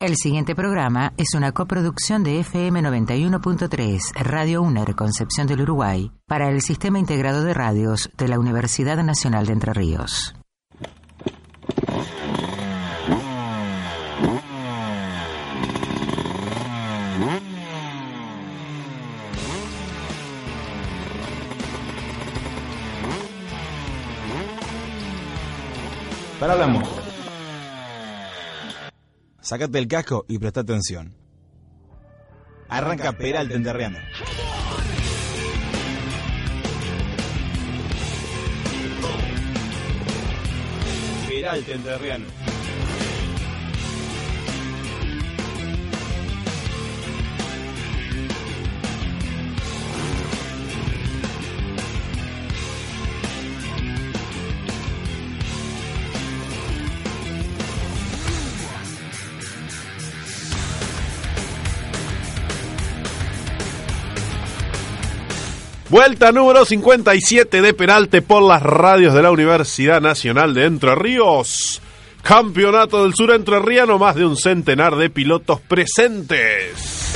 El siguiente programa es una coproducción de FM 91.3, Radio UNER Concepción del Uruguay, para el Sistema Integrado de Radios de la Universidad Nacional de Entre Ríos. Para la moto. Sácate el casco y presta atención. Arranca Peralta Enterriano. Peralta Enterriano. Vuelta número 57 de Peralte por las radios de la Universidad Nacional de Entre Ríos. Campeonato del Sur Entre Ríos, más de un centenar de pilotos presentes.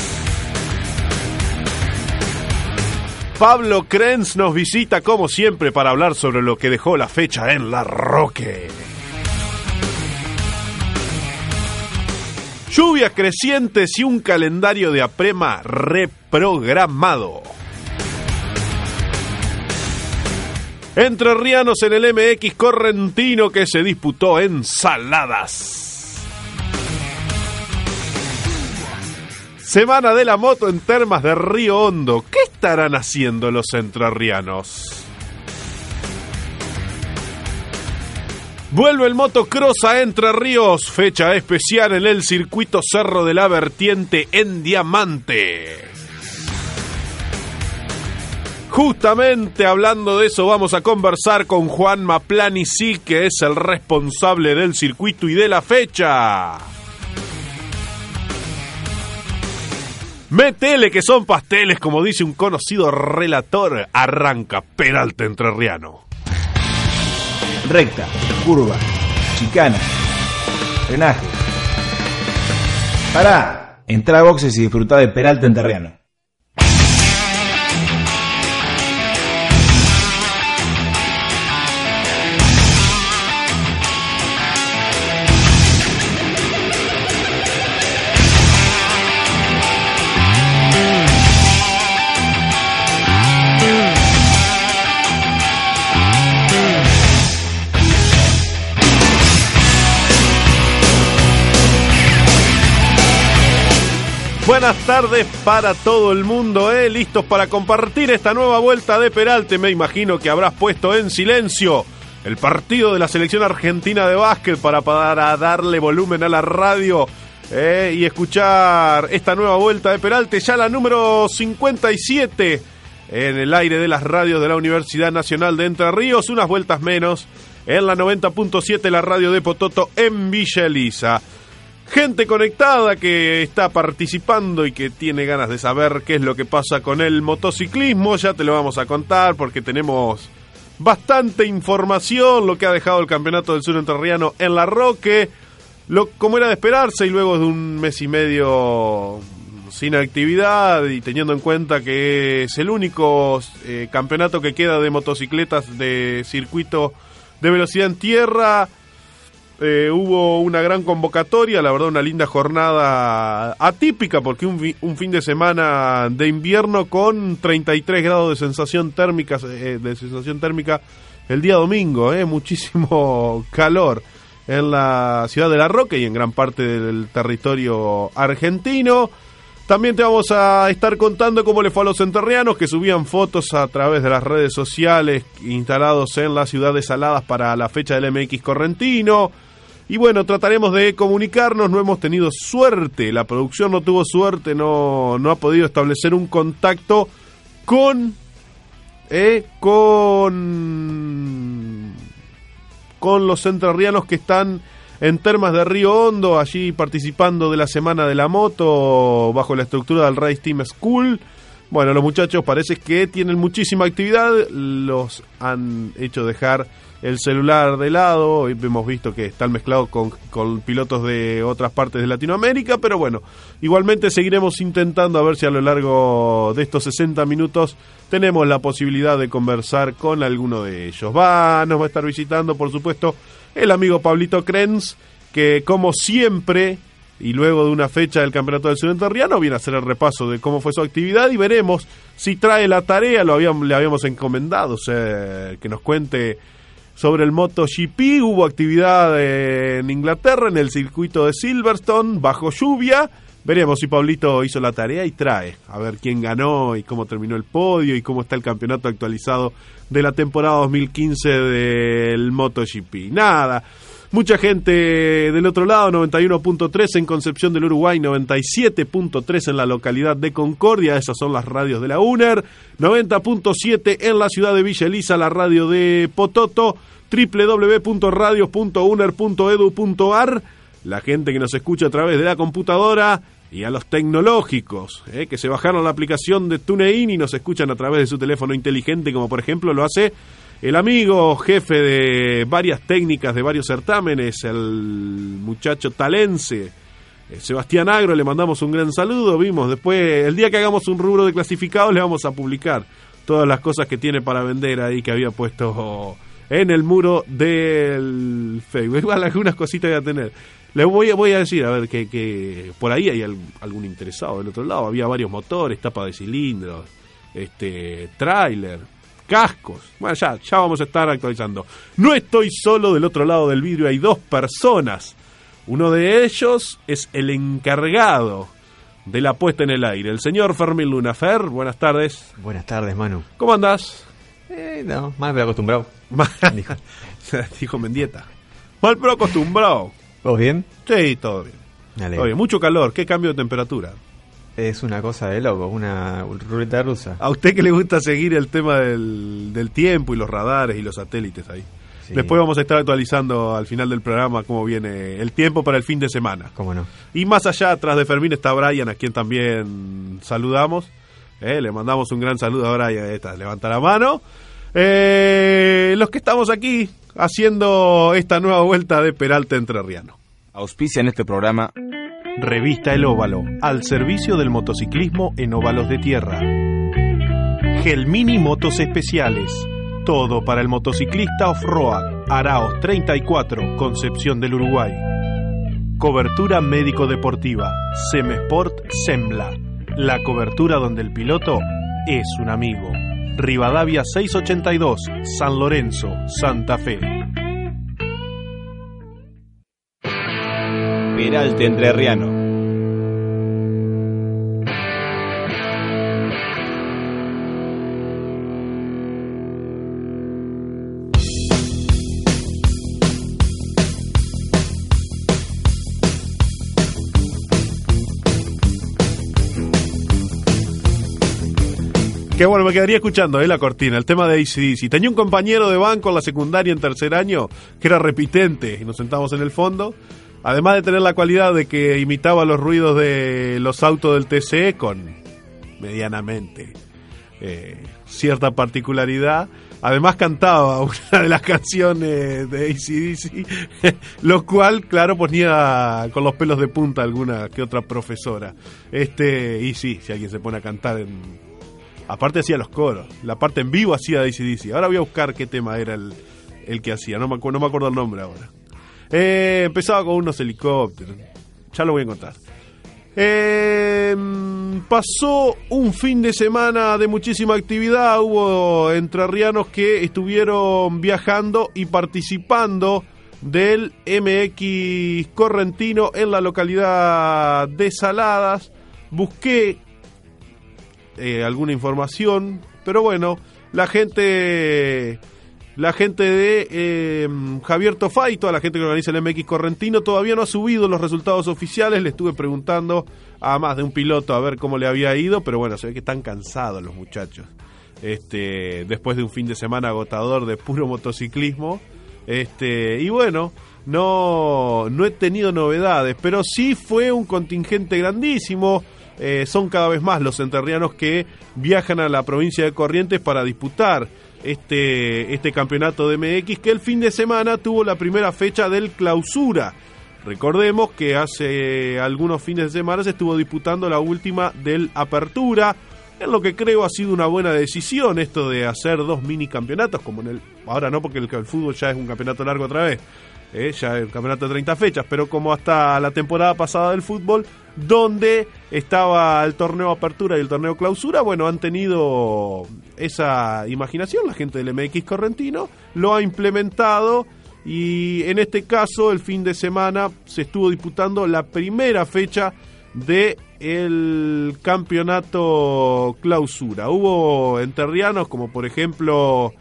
Pablo Krenz nos visita como siempre para hablar sobre lo que dejó la fecha en La Roque. Lluvias crecientes y un calendario de aprema reprogramado. Entre Rianos en el MX Correntino que se disputó en Saladas. Semana de la moto en Termas de Río Hondo. ¿Qué estarán haciendo los entrerrianos? Vuelve el motocross a Entre Ríos, fecha especial en el circuito Cerro de la Vertiente en Diamante. Justamente hablando de eso vamos a conversar con Juan Maplani, sí, que es el responsable del circuito y de la fecha. Metele que son pasteles, como dice un conocido relator, arranca Peralta Entrerriano. Recta, curva, chicana, frenaje. Pará, entra a boxes y disfruta de Peralta Enterriano. Buenas tardes para todo el mundo, ¿eh? Listos para compartir esta nueva vuelta de Peralte. Me imagino que habrás puesto en silencio el partido de la selección argentina de básquet para, para darle volumen a la radio ¿eh? y escuchar esta nueva vuelta de Peralte, ya la número 57 en el aire de las radios de la Universidad Nacional de Entre Ríos, unas vueltas menos en la 90.7 la radio de Pototo en Villa Elisa gente conectada que está participando y que tiene ganas de saber qué es lo que pasa con el motociclismo. Ya te lo vamos a contar porque tenemos bastante información, lo que ha dejado el Campeonato del Sur Entrerriano en La Roque, lo, como era de esperarse y luego de un mes y medio sin actividad y teniendo en cuenta que es el único eh, campeonato que queda de motocicletas de circuito de velocidad en tierra, eh, hubo una gran convocatoria, la verdad una linda jornada atípica porque un, fin de semana de invierno con 33 grados de sensación térmica, eh, de sensación térmica el día domingo, eh, muchísimo calor en la ciudad de La Roque y en gran parte del territorio argentino. También te vamos a estar contando cómo le fue a los enterrianos que subían fotos a través de las redes sociales instalados en la ciudad de Saladas para la fecha del MX Correntino. Y bueno, trataremos de comunicarnos, no hemos tenido suerte, la producción no tuvo suerte, no, no ha podido establecer un contacto con, eh, con, con los entrerrianos que están en Termas de Río Hondo, allí participando de la Semana de la Moto bajo la estructura del Race Team School. Bueno, los muchachos parece que tienen muchísima actividad, los han hecho dejar el celular de lado, hemos visto que están mezclados con, con, pilotos de otras partes de Latinoamérica, pero bueno, igualmente seguiremos intentando a ver si a lo largo de estos 60 minutos tenemos la posibilidad de conversar con alguno de ellos. Va, nos va a estar visitando, por supuesto, el amigo Pablito Krenz, que como siempre y luego de una fecha del Campeonato del Sudenterriano viene a hacer el repaso de cómo fue su actividad y veremos si trae la tarea, lo habíamos, le habíamos encomendado, o sea, que nos cuente sobre el MotoGP, hubo actividad en Inglaterra en el circuito de Silverstone bajo lluvia, veremos si Pablito hizo la tarea y trae, a ver quién ganó y cómo terminó el podio y cómo está el campeonato actualizado de la temporada 2015 del MotoGP. Nada. Mucha gente del otro lado, 91.3 en Concepción del Uruguay, 97.3 en la localidad de Concordia, esas son las radios de la UNER, 90.7 en la ciudad de Villa Elisa, la radio de Pototo, www.radios.uner.edu.ar, la gente que nos escucha a través de la computadora y a los tecnológicos, eh, que se bajaron la aplicación de TuneIn y nos escuchan a través de su teléfono inteligente, como por ejemplo lo hace el amigo jefe de varias técnicas, de varios certámenes, el muchacho talense, eh, Sebastián Agro, le mandamos un gran saludo. Vimos después, el día que hagamos un rubro de clasificados, le vamos a publicar todas las cosas que tiene para vender ahí que había puesto en el muro del Facebook. Igual algunas cositas voy a tener. Le voy, a decir, a ver, que, que por ahí hay algún interesado del otro lado. Había varios motores, tapa de cilindros, este, tráiler cascos. Bueno, ya, ya vamos a estar actualizando. No estoy solo del otro lado del vidrio, hay dos personas. Uno de ellos es el encargado de la puesta en el aire, el señor Fermín Lunafer. Buenas tardes. Buenas tardes, Manu. ¿Cómo andás? Eh, no, mal pero acostumbrado. dijo. dijo Mendieta. Mal pero acostumbrado. ¿Vos bien? Sí, todo bien. Todo bien. Mucho calor, qué cambio de temperatura. Es una cosa de loco, una ruleta rusa. A usted que le gusta seguir el tema del, tiempo y los radares y los satélites ahí. Después vamos a estar actualizando al final del programa cómo viene el tiempo para el fin de semana. ¿Cómo no? Y más allá, atrás de Fermín está Brian, a quien también saludamos. Eh, le mandamos un gran saludo a Brian. Esta, levanta la mano. Eh, los que estamos aquí haciendo esta nueva vuelta de Peralta Entrerriano. Auspicia en este programa Revista El Óvalo, al servicio del motociclismo en óvalos de tierra. Gelmini Motos Especiales, todo para el motociclista off-road, Araos 34, Concepción del Uruguay. Cobertura médico-deportiva, Semesport Sembla, la cobertura donde el piloto es un amigo. Rivadavia 682, San Lorenzo, Santa Fe. Peralte Entrerriano. Que bueno, me quedaría escuchando eh, la cortina, el tema de ACDC. Tenía un compañero de banco en la secundaria en tercer año que era repitente y nos sentamos en el fondo Además de tener la cualidad de que imitaba los ruidos de los autos del TCE con medianamente eh, cierta particularidad. Además cantaba una de las canciones de ACDC, lo cual, claro, ponía con los pelos de punta alguna que otra profesora. Este, y sí, si alguien se pone a cantar en... Aparte hacía los coros, la parte en vivo hacía de ACDC. Ahora voy a buscar qué tema era el, el que hacía, no me, no me acuerdo el nombre ahora. Eh, empezaba con unos helicópteros. Ya lo voy a contar. Eh, pasó un fin de semana de muchísima actividad. Hubo entrerrianos que estuvieron viajando y participando del MX Correntino en la localidad de Saladas. Busqué eh, alguna información, pero bueno, la gente la gente de eh, Javier Tofay, toda la gente que organiza el MX Correntino, todavía no ha subido los resultados oficiales. Le estuve preguntando a más de un piloto a ver cómo le había ido, pero bueno, se ve que están cansados los muchachos. Este, después de un fin de semana agotador de puro motociclismo. Este, y bueno, no, no he tenido novedades, pero sí fue un contingente grandísimo. Eh, son cada vez más los enterrianos que viajan a la provincia de Corrientes para disputar este, este campeonato de MX que el fin de semana tuvo la primera fecha del clausura. Recordemos que hace algunos fines de semana se estuvo disputando la última del Apertura, en lo que creo ha sido una buena decisión esto de hacer dos mini campeonatos, como en el ahora no porque el, fútbol ya es un campeonato largo otra vez, eh, ya el campeonato de 30 fechas, pero como hasta la temporada pasada del fútbol, donde estaba el torneo apertura y el torneo clausura, bueno, han tenido esa imaginación, la gente del MX Correntino lo ha implementado y en este caso el fin de semana se estuvo disputando la primera fecha de el campeonato clausura. Hubo enterrianos como por ejemplo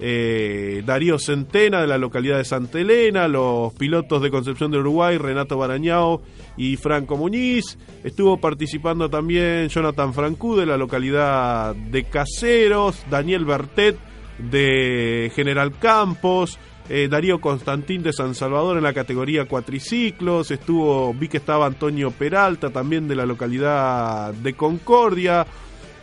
eh, Darío Centena de la localidad de Santa Elena, los pilotos de Concepción de Uruguay, Renato Barañao y Franco Muñiz. Estuvo participando también Jonathan Francú de la localidad de Caseros, Daniel Bertet de General Campos, eh, Darío Constantín de San Salvador en la categoría cuatriciclos, estuvo, vi que estaba Antonio Peralta también de la localidad de Concordia,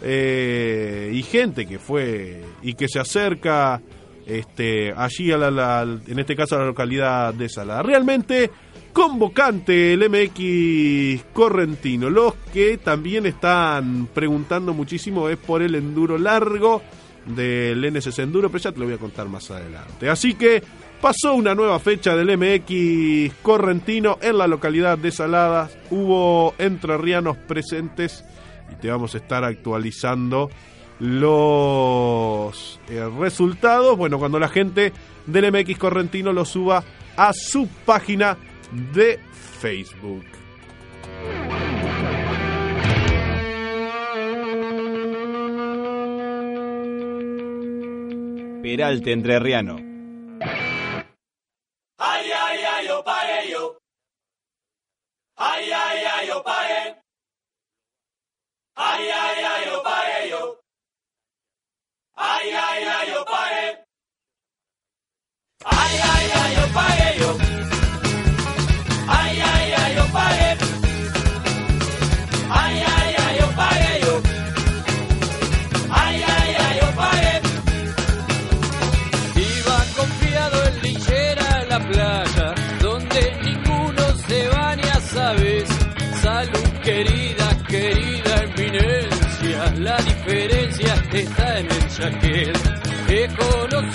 eh, y gente que fue y que se acerca este, allí a la, en este caso a la localidad de Salada. Realmente convocante el MX Correntino. Los que también están preguntando muchísimo es por el enduro largo del NSC Enduro, pero ya te lo voy a contar más adelante. Así que pasó una nueva fecha del MX Correntino en la localidad de Saladas. Hubo entrerrianos presentes y te vamos a estar actualizando los eh, resultados. Bueno, cuando la gente del MX Correntino lo suba a su página de Facebook. Peralte Entrerriano. Ay, ay, ay, yo pagué yo. Ay, ay, ay, yo pagué. Ay, ay, ay, yo pagué yo. Ay, ay, ay, yo pagué. Ay, ay, ay, yo pagué yo. Ay, ay, ay, yo pagué. Está en el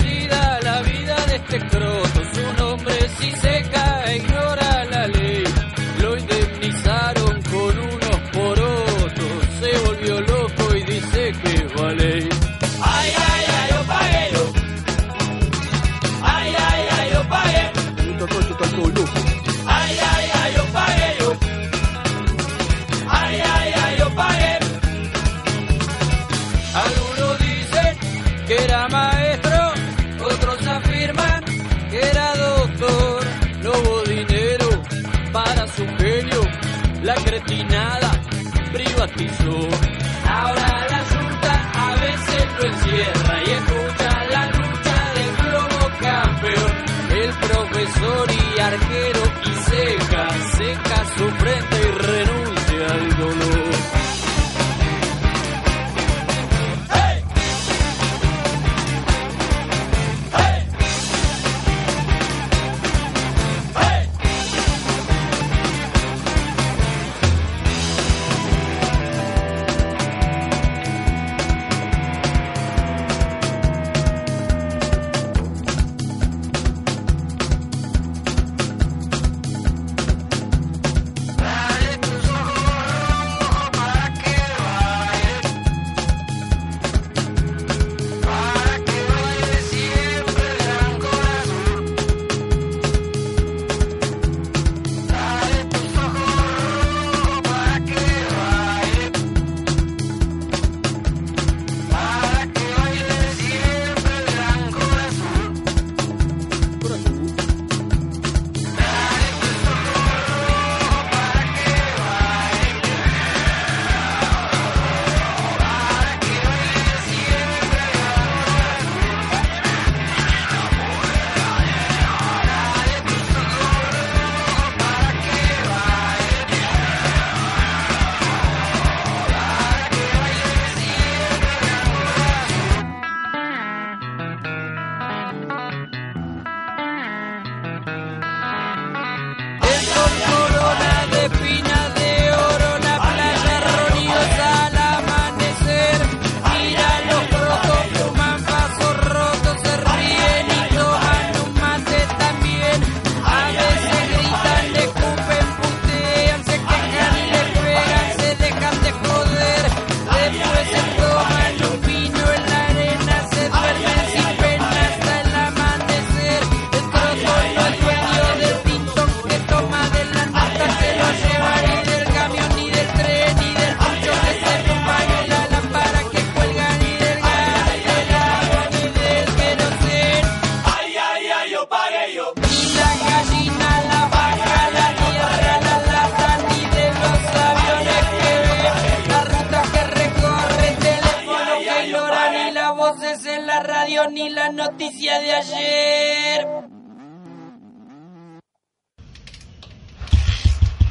olvido ni la noticia de ayer.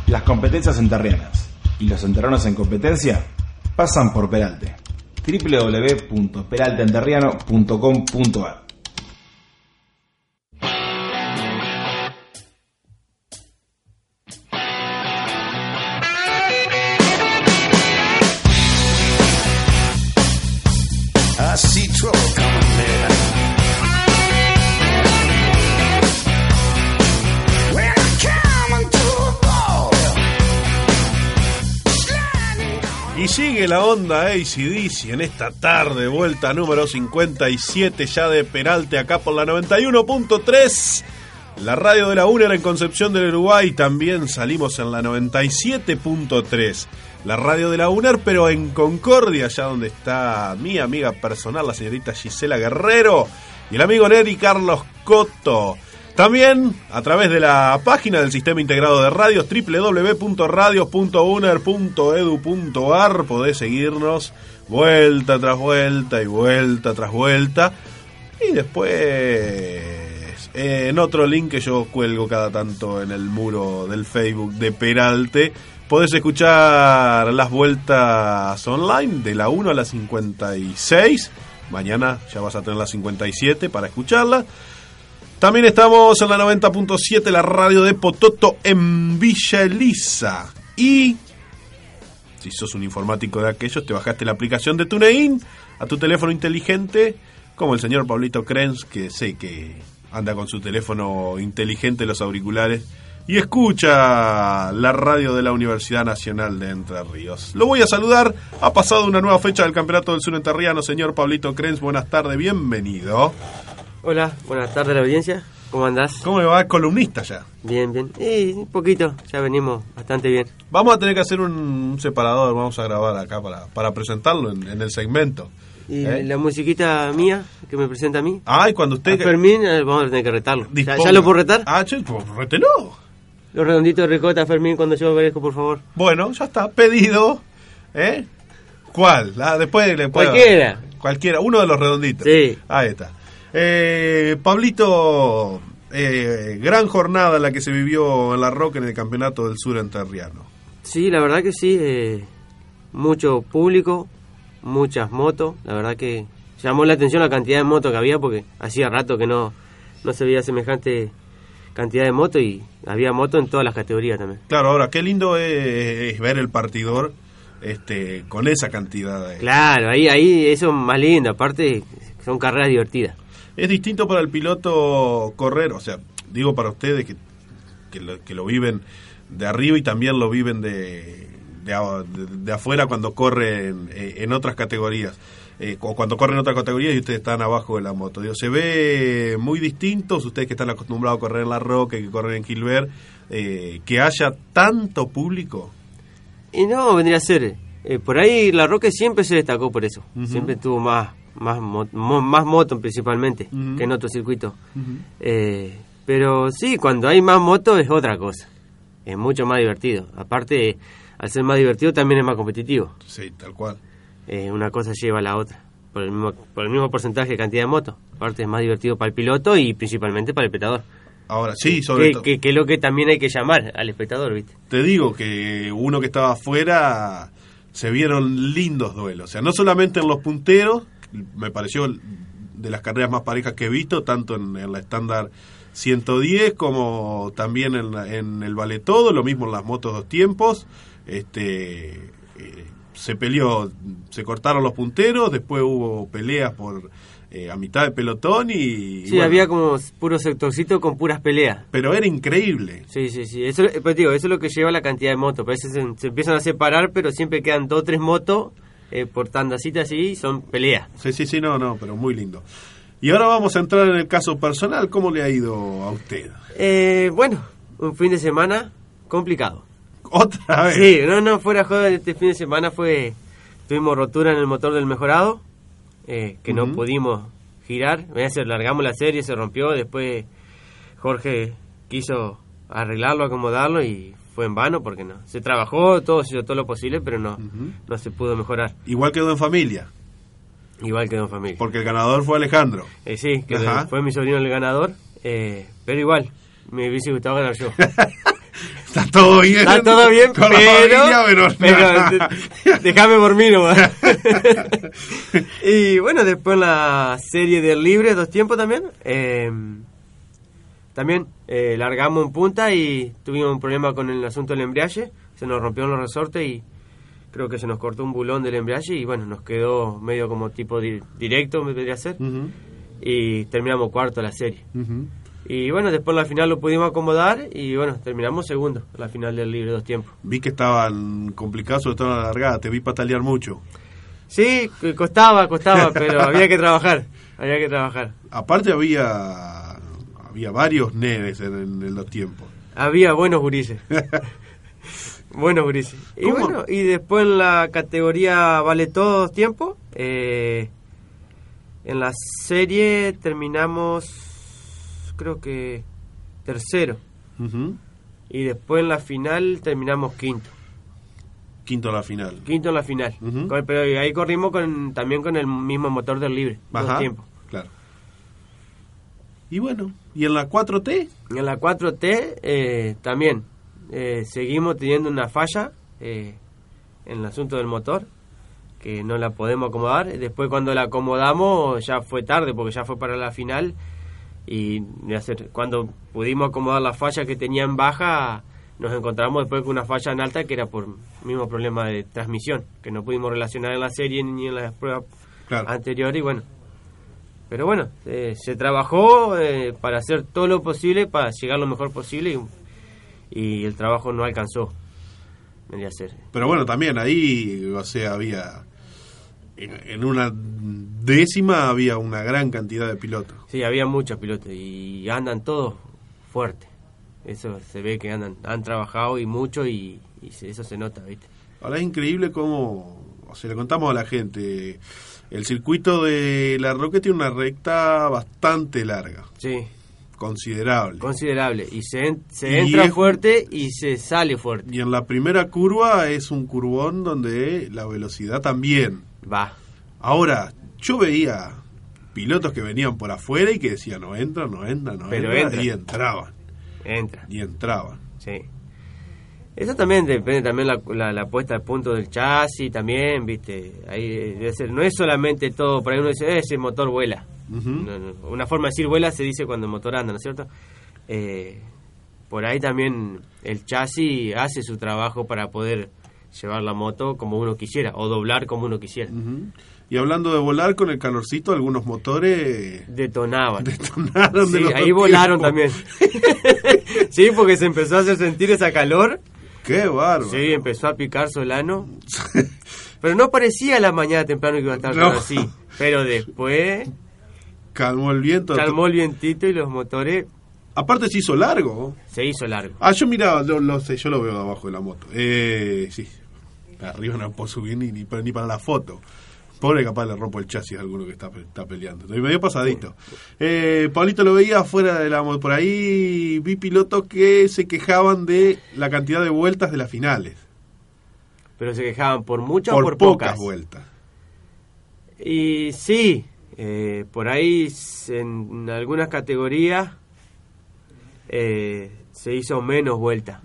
Las competencias enterrianas y los enterranos en competencia pasan por Peralte. www.peralteenterriano.com.ar la onda ACDC en esta tarde, vuelta número 57 ya de Peralte acá por la 91.3. La radio de la UNER en Concepción del Uruguay también salimos en la 97.3. La radio de la UNER, pero en Concordia, allá donde está mi amiga personal, la señorita Gisela Guerrero, y el amigo Neri Carlos Coto. También a través de la página del Sistema Integrado de Radios www.radios.uner.edu.ar podés seguirnos vuelta tras vuelta y vuelta tras vuelta. Y después eh, en otro link que yo cuelgo cada tanto en el muro del Facebook de Peralte, podés escuchar las vueltas online de la 1 a la 56. Mañana ya vas a tener la 57 para escucharla. También estamos en la 90.7, la radio de Pototo en Villa Elisa. Y si sos un informático de aquellos, te bajaste la aplicación de TuneIn a tu teléfono inteligente, como el señor Pablito Krenz, que sé que anda con su teléfono inteligente, los auriculares, y escucha la radio de la Universidad Nacional de Entre Ríos. Lo voy a saludar. Ha pasado una nueva fecha del Campeonato del Sur Enterriano, señor Pablito Krenz. Buenas tardes, bienvenido. Hola, buenas tardes a la audiencia. ¿Cómo andás? ¿Cómo le va? Columnista ya. Bien, bien. Y un poquito, ya venimos bastante bien. Vamos a tener que hacer un, un separador, vamos a grabar acá para, para presentarlo en, en el segmento. Y ¿Eh? la musiquita mía, que me presenta a mí. Ay, cuando usted... A Fermín, eh, vamos a tener que retarlo. ¿Ya, ya lo puedo retar? Ah, che, pues rételo. Los redonditos de ricota, Fermín, cuando yo merezco, por favor. Bueno, ya está, pedido. ¿Eh? ¿Cuál? Ah, después le puedo- Cualquiera. Cualquiera, uno de los redonditos. Sí. Ahí está. Eh, Pablito, eh, gran jornada la que se vivió en La Roca en el Campeonato del Sur Enterriano. Sí, la verdad que sí. eh, mucho público, muchas motos. La verdad que llamó la atención la cantidad de motos que había porque hacía rato que no, no se veía semejante cantidad de motos y había motos en todas las categorías también. Claro, ahora, qué lindo es, es ver el partidor este, con esa cantidad de... Claro, ahí, ahí eso es más lindo. Aparte, son carreras divertidas. Es distinto para el piloto correr, o sea, digo para ustedes que, que, lo, que lo viven de arriba y también lo viven de, de, a- de- de afuera cuando corren eh, en otras categorías. eh, o cuando corren en otras categorías y ustedes están abajo de la moto. Digo, se ve muy distintos, ustedes que están acostumbrados a correr en La Roca, que corren en Gilbert, eh, que haya tanto público. Y no, vendría a ser. eh, por ahí la Roque siempre se destacó por eso. Siempre tuvo más más mo- mo- más moto principalmente que en otros circuitos. Eh, pero sí, cuando hay más motos es otra cosa. Es mucho más divertido. Aparte, al ser más divertido también es más competitivo. Sí, tal cual. Eh, una cosa lleva a la otra. Por el, mismo, por el mismo porcentaje de cantidad de motos. Aparte es más divertido para el piloto y principalmente para el espectador. Ahora, sí, sobre que, todo. que, que es lo que también hay que llamar al espectador, ¿viste? te digo que uno que estaba afuera se vieron lindos duelos. O sea, no solamente en los punteros, me pareció de las carreras más parejas que he visto, tanto en, en la estándar 110 como también en, en el vale todo, lo mismo en las motos dos tiempos. Este eh, se peleó, se cortaron los punteros, después hubo peleas por eh, a mitad de pelotón y Sí, bueno, había como puro sectorcito con puras peleas. pero era increíble. Sí, sí, sí. Eso, eh, pues digo, eso es lo que lleva la cantidad de motos. A veces se, se empiezan a separar, pero siempre quedan dos o tres motos eh, por tandacita así y son peleas. Sí, sí, sí, no, no, pero muy lindo. Y ahora vamos a entrar en el caso personal. ¿Cómo le ha ido a usted? Eh, bueno, un fin de semana complicado. Otra vez. Sí, no, no, fuera joda, este fin de semana fue... Tuvimos rotura en el motor del mejorado, eh, que no pudimos girar. Se largamos la serie, se rompió, después Jorge quiso arreglarlo, acomodarlo y fue en vano porque no. Se trabajó, todo, se hizo todo lo posible, pero no, Ujú. no se pudo mejorar. Igual quedó en familia. Igual quedó en familia. Porque el ganador fue Alejandro. Eh, sí, que fue mi sobrino el ganador, eh, pero igual, me hubiese gustado ganar yo. Está todo bien. Está todo bien, con la pero, familia, pero, pero déjame por mí nomás. y bueno, después la serie del libre, dos tiempos también. eh, también eh, largamos en punta y tuvimos un problema con el asunto del embriaje. Se nos rompieron los resortes y creo que se nos cortó un bulón del embriaje y bueno, nos quedó medio como tipo di- directo, me podría ser. Ujú, Y terminamos cuarto la serie. Y bueno, después en la final lo pudimos acomodar y bueno, terminamos segundo en la final del libre dos tiempos. Vi que estaban complicados, sobre todo en la largada. Te vi patalear mucho. Sí, costaba, costaba, pero había que trabajar, había que trabajar. Aparte había había varios nenes en, en- en los tiempos. Había buenos gurises. buenos gurises. Y ¿Cómo? bueno, y después en la categoría vale todos tiempo, eh, en la serie terminamos, creo que tercero. Y después en la final terminamos quinto. Quinto a la final. Quinto en la final. Pero ahí corrimos con, también con el mismo motor del libre. Ajá, tiempos. Claro. Y bueno, ¿y en la 4T? En la 4T eh, también eh, seguimos teniendo una falla eh, en el asunto del motor que no la podemos acomodar. Después cuando la acomodamos ya fue tarde porque ya fue para la final y cuando pudimos acomodar la falla que tenía en baja nos encontramos después con una falla en alta que era por mismo problema de transmisión que no pudimos relacionar en la serie ni en las pruebas Claro. anteriores y bueno pero bueno, eh, se trabajó eh, para hacer todo lo posible para llegar lo mejor posible y, y el trabajo no alcanzó. Vendría a ser. Pero bueno, también ahí, o sea, había. En, una décima había una gran cantidad de pilotos. Sí, había muchos pilotos y andan todos fuertes. Eso se ve que andan, han trabajado y mucho y, y eso se nota, ¿viste? Ahora es increíble cómo. O sea, le contamos a la gente. El circuito de la Roque tiene una recta bastante larga, Sí, considerable. considerable. Y se, en- se Y entra es- fuerte y se sale fuerte. Y en la primera curva es un curvón donde la velocidad también. Va. Ahora, yo veía pilotos que venían por afuera y que decían no entra, no entra, no Pero entra, entra. y entraban, Entra. y entraban. Sí. Eso también depende también la, la, la puesta a punto del chasis también, viste. Ahí debe ser, no es solamente todo, por ahí uno dice, "Eh, ese motor vuela. Ujú. No, no, Una forma de decir vuela se dice cuando el motor anda, ¿no es cierto? Eh, por ahí también el chasis hace su trabajo para poder llevar la moto como uno quisiera o doblar como uno quisiera. Y hablando de volar con el calorcito, algunos motores Detonaban. detonaron de Sí, ahí volaron tiempos. también. sí, porque se empezó a hacer sentir esa calor ¡Qué bárbaro! Sí, empezó a picar Solano. Pero no parecía a la mañana temprano que iba a estar No. así. Pero después Calmó el viento. calmó el vientito y los motores Aparte se hizo largo. se hizo largo. Ah, yo miraba, lo, lo sé, yo lo veo de abajo de la moto. Eh, sí, arriba no puedo subir ni, ni para la foto. Pobre capaz le rompo el chasis a alguno que está, está peleando. Estoy medio pasadito. Eh, Pablito lo veía afuera de la. Por ahí vi pilotos que se quejaban de la cantidad de vueltas de las finales. Pero se quejaban por muchas por o por pocas pocas. vueltas. Y sí, eh, por ahí en algunas categorías eh, se hizo menos vueltas.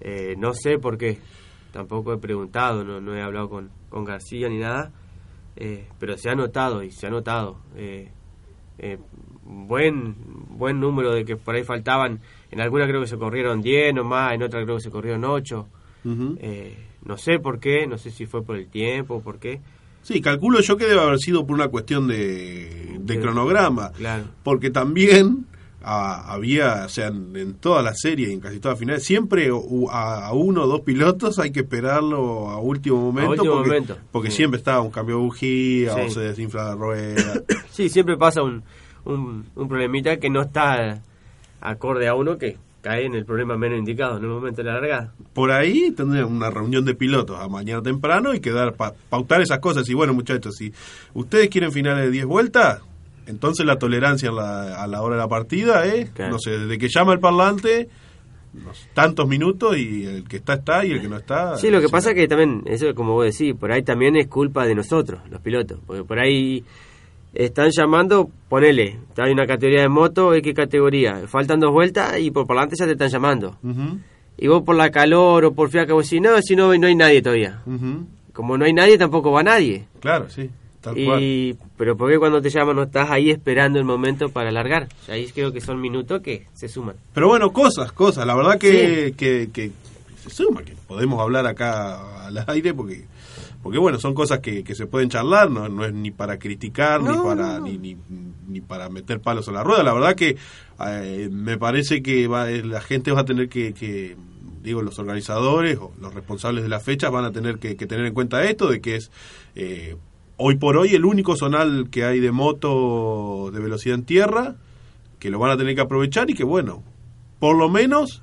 Eh, no sé por qué. Tampoco he preguntado, no, no he hablado con, con García ni nada. Eh, pero se ha notado y se ha notado. Eh, eh, buen buen número de que por ahí faltaban. En alguna creo que se corrieron 10 nomás, en otra creo que se corrieron 8. Ujú. Eh, no sé por qué, no sé si fue por el tiempo, por qué. Sí, calculo yo que debe haber sido por una cuestión de, de Sí. cronograma. Claro. Porque también ah, había, o sea, en, en toda la serie y en casi todas las finales, siempre u- a, a uno o dos pilotos hay que esperarlo a último momento. último porque momento. porque Sí. siempre está un cambio de bujía o se desinfla la rueda. Sí, siempre pasa un, un, un problemita que no está acorde a uno que cae en el problema menos indicado en el momento de la largada. Por ahí tendrían una reunión de pilotos a mañana temprano y quedar pa- pautar esas cosas. Y bueno, muchachos, si ustedes quieren finales de 10 vueltas, entonces la tolerancia en la- a la hora de la partida es, Claro. no sé, desde que llama el parlante, tantos minutos y el que está está y el que no está. Sí, lo que pasa es que también, eso como vos decís, por ahí también es culpa de nosotros, los pilotos, porque por ahí están llamando, ponele, hay una categoría de moto, ¿qué categoría? Faltan dos vueltas y por delante ya te están llamando. Y vos por la calor o por fiaca, vos decís, no, si no, no hay nadie todavía. ujú. Como no hay nadie, tampoco va nadie. Claro, sí. Y, pero ¿por qué cuando te llaman no estás ahí esperando el momento para largar? Y ahí creo que son minutos que se suman. Pero bueno, cosas, cosas. La verdad que, que, que se suma, que podemos hablar acá al aire porque porque bueno, son cosas que, que se pueden charlar, no, no es ni para criticar, ni para no. Ni, ni, ni para meter palos a la rueda. La verdad que eh, me parece que va, eh, la gente va a tener que, que, digo, los organizadores o los responsables de las fechas van a tener que, que tener en cuenta esto, de que es eh, hoy por hoy el único zonal que hay de moto de velocidad en tierra, que lo van a tener que aprovechar y que bueno, por lo menos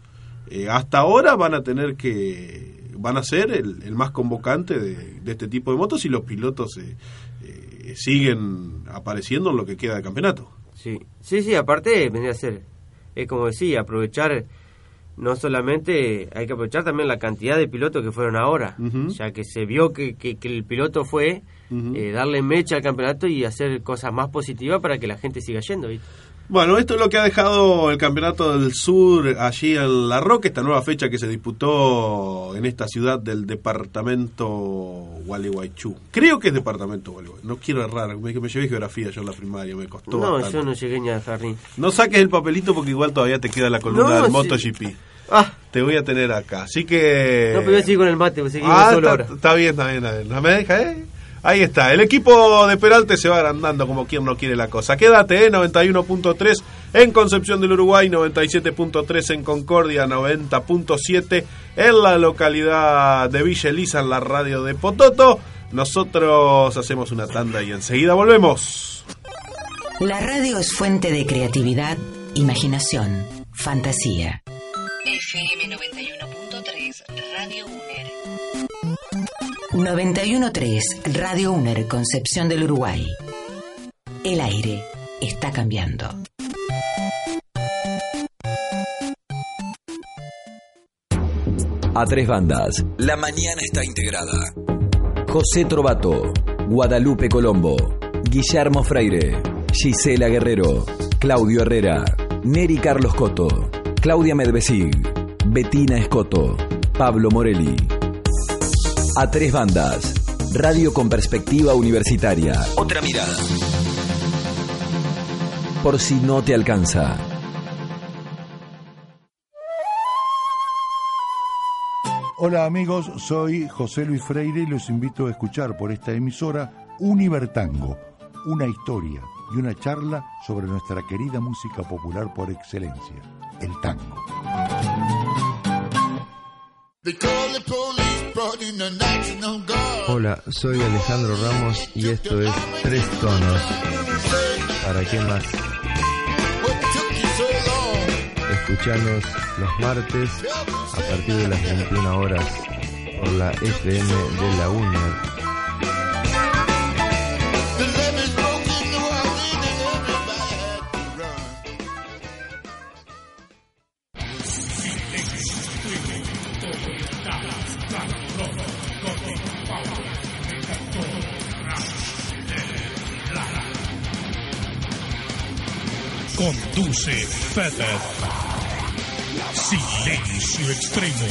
eh, hasta ahora van a tener que van a ser el, el más convocante de, de este tipo de motos y los pilotos eh, eh, siguen apareciendo en lo que queda de campeonato. Sí, sí, sí, aparte vendría a ser, es como decía, aprovechar, no solamente, hay que aprovechar también la cantidad de pilotos que fueron ahora, ya que se vio que, que, que el piloto fue, Eh, darle mecha al campeonato y hacer cosas más positivas para que la gente siga yendo, ¿viste? Bueno, esto es lo que ha dejado el Campeonato del Sur allí en La Roca, esta nueva fecha que se disputó en esta ciudad del departamento Gualeguaychú. Creo que es departamento Gualeguaychú. No quiero errar, me, llevé geografía yo en la primaria, me costó No, bastante. yo no llegué ni a Jardín. No saques el papelito porque igual todavía te queda la columna No, del sí. MotoGP. Ah, Te voy a tener acá. Así que... no, pero voy a seguir con el mate, porque seguimos Ah, solo está, ahora. está bien, está bien, está bien. ¿No me deja, eh? Ahí está. El equipo de Peralte se va agrandando como quien no quiere la cosa. Quédate, ¿eh? 91.3 en Concepción del Uruguay, 97.3 en Concordia, 90.7 en la localidad de Villa Elisa, en la radio de Pototo. Nosotros hacemos una tanda y enseguida volvemos. La radio es fuente de creatividad, imaginación, fantasía. FM 91.3 913 Radio UNER Concepción del Uruguay. El aire está cambiando. A tres bandas. La mañana está integrada. José Trovato, Guadalupe Colombo, Guillermo Freire, Gisela Guerrero, Claudio Herrera, Neri Carlos Coto, Claudia Medvesig, Betina Escoto, Pablo Morelli. A tres bandas. Radio con perspectiva universitaria. Otra mirada. Por si no te alcanza. Hola amigos, soy José Luis Freire y los invito a escuchar por esta emisora Univertango, una historia y una charla sobre nuestra querida música popular por excelencia, el tango. Hola, soy Alejandro Ramos y esto es Tres Tonos. ¿Para qué más? Escuchanos los martes a partir de las 21 horas por la FM de la UNER. Conduce Feather. Silencio extremo.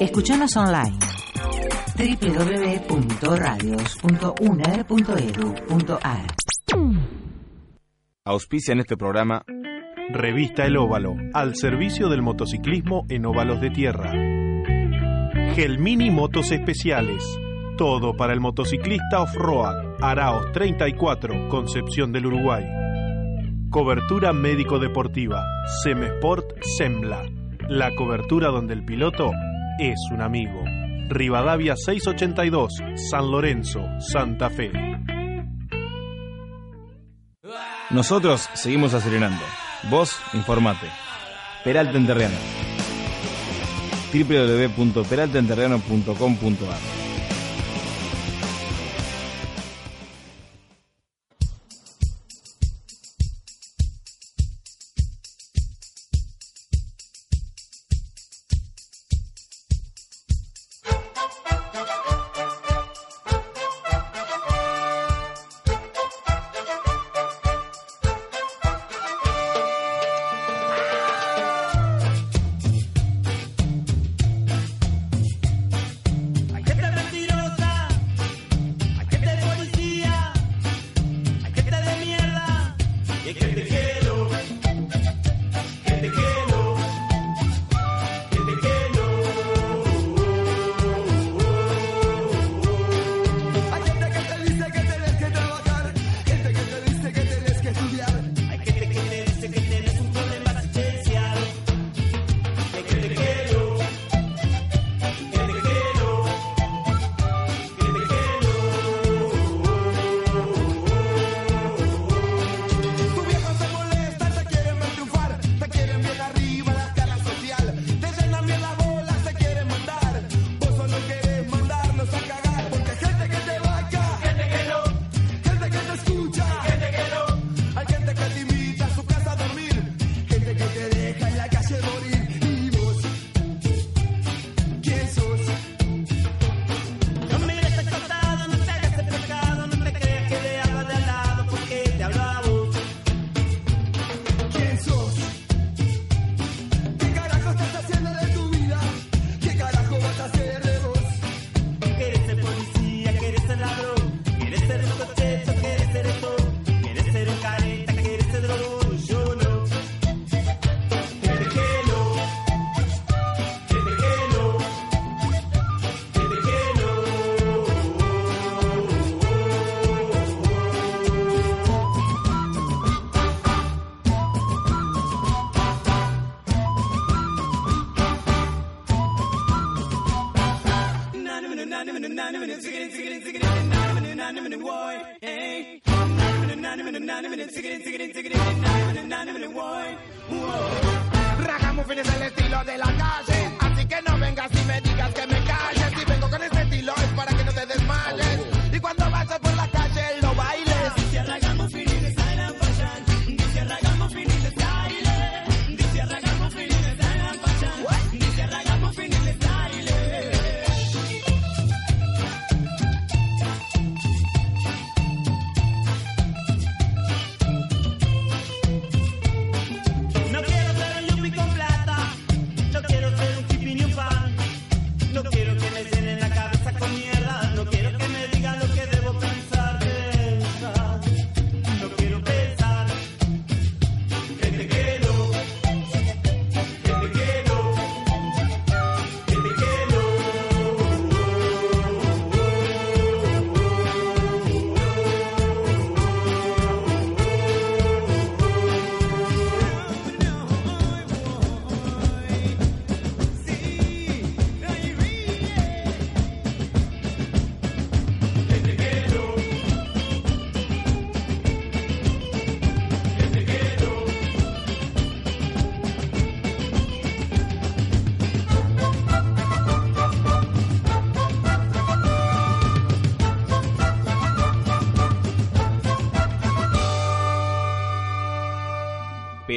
Escuchanos online www.radios.uner.edu.ar Auspicia en este programa Revista El Óvalo, al servicio del motociclismo en óvalos de tierra. Gelmini Motos Especiales, todo para el motociclista off-road, Araos 34, Concepción del Uruguay. Cobertura médico-deportiva, Semesport Sembla, la cobertura donde el piloto es un amigo. Rivadavia 682, San Lorenzo, Santa Fe. Nosotros seguimos acelerando. Vos, informate. Peralta Enterriano. www.peraltaenterriano.com.ar Ragamuffin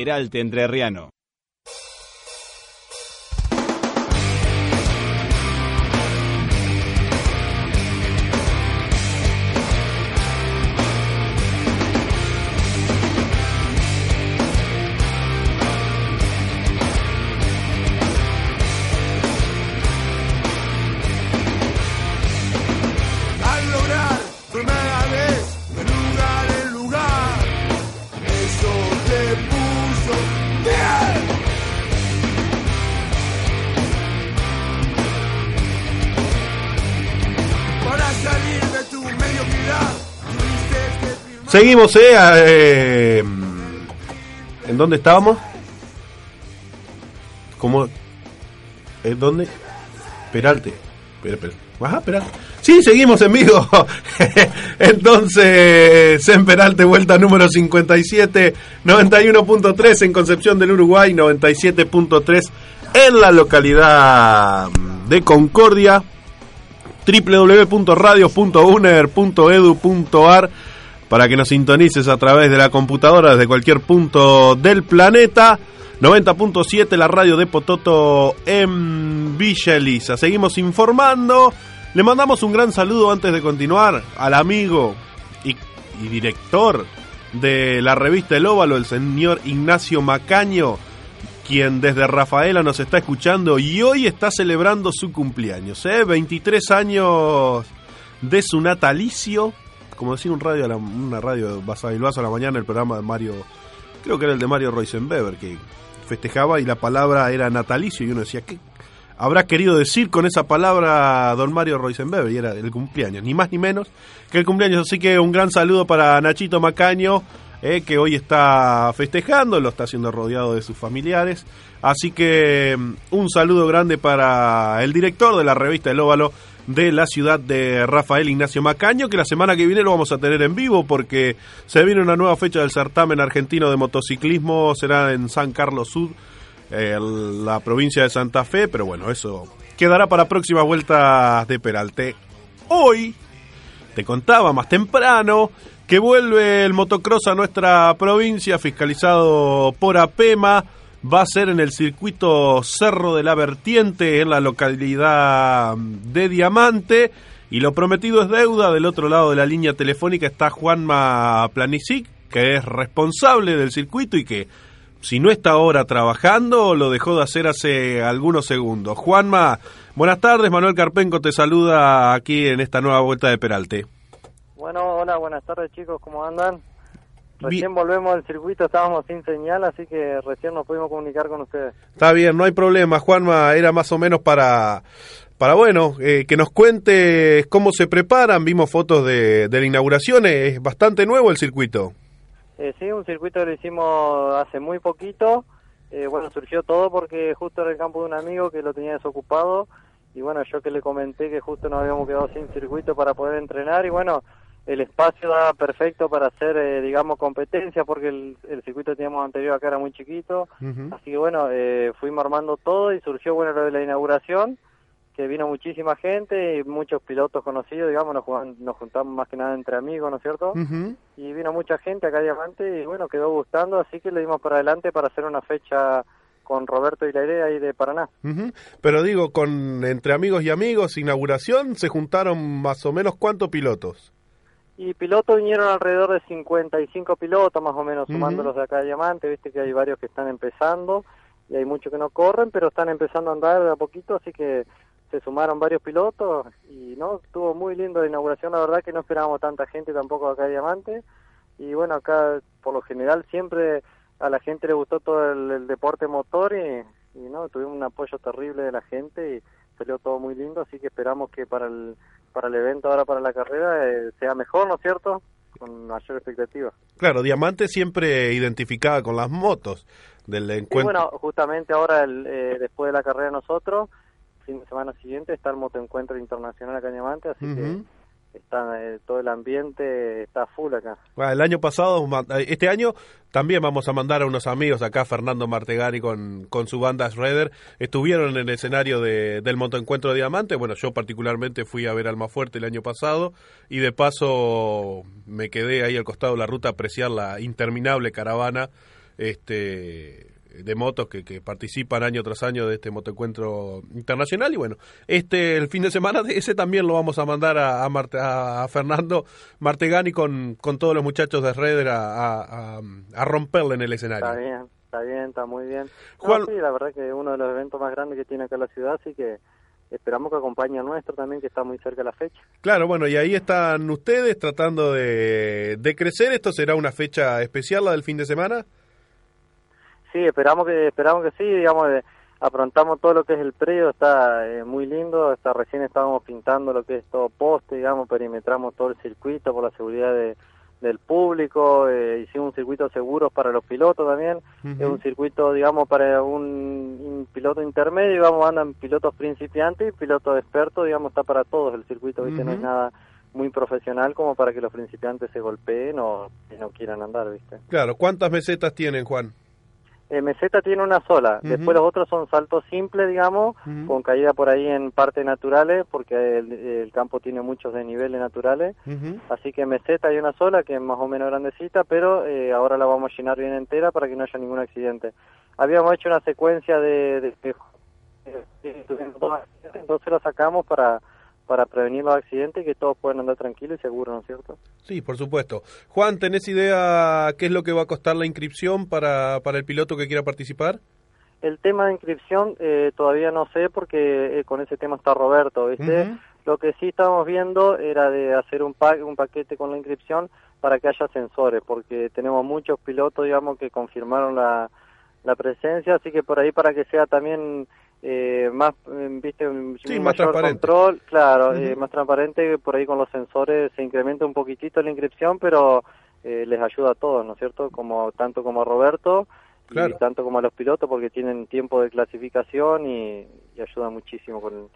Peralte Entrerriano. Seguimos, eh, eh, ¿En dónde estábamos? ¿Cómo? ¿En dónde? Peralte. Espera, espera. Ajá, Peralte. Sí, seguimos en vivo. Entonces, en Peralte, vuelta número 57, 91.3 en Concepción del Uruguay, 97.3 en la localidad de Concordia, www.radios.uner.edu.ar para que nos sintonices a través de la computadora desde cualquier punto del planeta. 90.7 la radio de Pototo en Villa Elisa. Seguimos informando. Le mandamos un gran saludo antes de continuar al amigo y, director de la revista El Óvalo, el señor Ignacio Macaño, quien desde Rafaela nos está escuchando y hoy está celebrando su cumpleaños. ¿eh? 23 años de su natalicio. Como decir un radio una radio Basavilbaso a la mañana, el programa de Mario, creo que era el de Mario Roisenweber, que festejaba y la palabra era natalicio y uno decía, ¿qué habrá querido decir con esa palabra don Mario Roisenweber? Y era el cumpleaños, ni más ni menos que el cumpleaños. Así que un gran saludo para Nachito Macaño, eh, que hoy está festejando, lo está haciendo rodeado de sus familiares. Así que mm, un saludo grande para el director de la revista El Óvalo de la ciudad de Rafael Ignacio Macaño, que la semana que viene lo vamos a tener en vivo porque se viene una nueva fecha del certamen argentino de motociclismo, será en San Carlos Sud, eh, la provincia de Santa Fe, pero bueno, eso quedará para próximas vueltas de Peralte. Hoy te contaba más temprano que vuelve el motocross a nuestra provincia, fiscalizado por APEMA. Va a ser en el circuito Cerro de la Vertiente, en la localidad de Diamante. Y lo prometido es deuda. Del otro lado de la línea telefónica está Juanma Planisic, que es responsable del circuito y que, si no está ahora trabajando, lo dejó de hacer hace algunos segundos. Juanma, buenas tardes. Manuel Carpenco te saluda aquí en esta nueva vuelta de Peralte. Bueno, hola, buenas tardes chicos, ¿cómo andan? Recién volvemos al circuito, estábamos sin señal, así que recién nos pudimos comunicar con ustedes. Está bien, no hay problema. Juanma, era más o menos para, para bueno, eh, que nos cuentes cómo se preparan. Vimos fotos de, de la inauguración, es bastante nuevo el circuito. Eh, sí, un circuito que lo hicimos hace muy poquito. Eh, bueno, surgió todo porque justo era el campo de un amigo que lo tenía desocupado y bueno, yo que le comenté que justo nos habíamos quedado sin circuito para poder entrenar y bueno, el espacio daba perfecto para hacer, eh, digamos, competencia porque el, el circuito que teníamos anterior acá era muy chiquito, así que bueno, eh, fuimos armando todo y surgió bueno lo de la inauguración que vino muchísima gente y muchos pilotos conocidos, digamos, nos, jugan- nos juntamos más que nada entre amigos, ¿no es cierto? Y vino mucha gente acá a Diamante y bueno, quedó gustando, así que le dimos para adelante para hacer una fecha con Roberto y la idea ahí de Paraná. Pero digo, con entre amigos y amigos, inauguración, se juntaron más o menos cuántos pilotos. Y pilotos vinieron alrededor de 55 pilotos, más o menos, sumándolos de acá a Diamante, viste que hay varios que están empezando y hay muchos que no corren, pero están empezando a andar de a poquito, así que se sumaron varios pilotos y no, estuvo muy lindo la inauguración, la verdad que no esperábamos tanta gente tampoco acá a Diamante. Y bueno, acá por lo general siempre a la gente le gustó todo el, el deporte motor y, y no, tuvimos un apoyo terrible de la gente y salió todo muy lindo, así que esperamos que para el, para el evento ahora para la carrera eh, sea mejor, ¿no es cierto? Con mayor expectativa. Claro, Diamante siempre identificada con las motos del encuentro. bueno, justamente ahora, el, eh, después de la carrera nosotros, fin de semana siguiente está el motoencuentro internacional acá en Diamante, así Ujú. que está eh, todo el ambiente está full acá. El año pasado, ma- este año también vamos a mandar a unos amigos acá, Fernando Martegari con, con su banda Shredder. Estuvieron en el escenario de, del Motoencuentro de Diamante. Bueno, yo particularmente fui a ver Almafuerte el año pasado y de paso me quedé ahí al costado de la ruta a apreciar la interminable caravana este de motos que, que participan año tras año de este motoencuentro internacional y bueno este el fin de semana de ese también lo vamos a mandar a, a, Marte- a- a Fernando Martegani con, con todos los muchachos de Redder a, romperle en el escenario Está bien, está bien, está muy bien. No, Juan- sí, la verdad que es uno de los eventos más grandes que tiene acá la ciudad, así que esperamos que acompañe a nuestro también, que está muy cerca la fecha. claro bueno y ahí están ustedes tratando de, de crecer esto será una fecha especial la del fin de semana Sí, esperamos que esperamos que sí, digamos, eh, aprontamos todo lo que es el predio, está eh, muy lindo, está recién estábamos pintando lo que es todo poste, digamos, perimetramos todo el circuito por la seguridad de, del público, eh, hicimos un circuito seguro para los pilotos también, es un circuito, digamos, para un, un piloto intermedio, digamos, andan pilotos principiantes y pilotos expertos, digamos, está para todos el circuito, ¿viste? No es nada muy profesional como para que los principiantes se golpeen o no quieran andar, ¿viste? claro ¿cuántas mesetas tienen Juan? Eh, meseta tiene una sola, después los otros son saltos simples, digamos, con caída por ahí en partes naturales, porque el, el campo tiene muchos desniveles naturales, así que meseta hay una sola, que es más o menos grandecita, pero eh, ahora la vamos a llenar bien entera para que no haya ningún accidente. Habíamos hecho una secuencia de... de- de- de- de- entonces la sacamos para para prevenir los accidentes y que todos puedan andar tranquilos y seguros, ¿no es cierto? Sí, por supuesto. Juan, ¿tenés idea qué es lo que va a costar la inscripción para, para el piloto que quiera participar? El tema de inscripción eh, todavía no sé porque eh, con ese tema está Roberto, ¿viste? Lo que sí estábamos viendo era de hacer un, pa- un paquete con la inscripción para que haya sensores, porque tenemos muchos pilotos, digamos, que confirmaron la, la presencia, así que por ahí para que sea también eh, más, eh, viste, un Sí, más mayor control, claro, eh, más transparente, por ahí con los sensores se incrementa un poquitito la inscripción, pero eh, les ayuda a todos, ¿no es cierto? Como tanto como a Roberto Claro. y tanto como a los pilotos porque tienen tiempo de clasificación y, y ayuda muchísimo con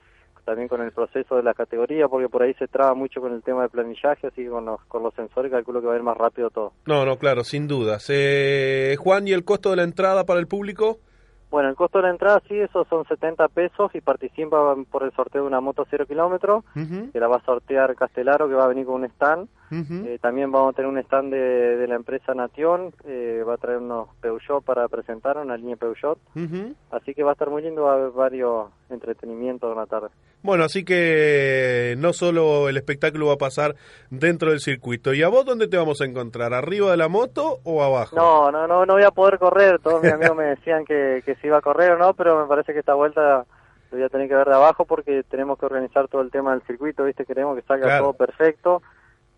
también con el proceso de la categoría porque por ahí se traba mucho con el tema de planillaje así que con los con los sensores calculo que va a ir más rápido todo No, no, claro, sin dudas. Eh, Juan, ¿y el costo de la entrada para el público? Bueno el costo de la entrada sí esos son 70 pesos y participan por el sorteo de una moto cero kilómetros que la va a sortear Castelaro que va a venir con un stand Eh, también vamos a tener un stand de, de la empresa Nation, eh, va a traer unos Peugeot para presentar, una línea Peugeot. Así que va a estar muy lindo, va a haber varios entretenimientos de una tarde. Bueno, así que no solo el espectáculo va a pasar dentro del circuito. ¿Y a vos dónde te vamos a encontrar? ¿Arriba de la moto o abajo? No, no, no, no voy a poder correr. Todos mis amigos me decían que, que si iba a correr o no, pero me parece que esta vuelta lo voy a tener que ver de abajo porque tenemos que organizar todo el tema del circuito, ¿viste? Queremos que salga Claro. todo perfecto.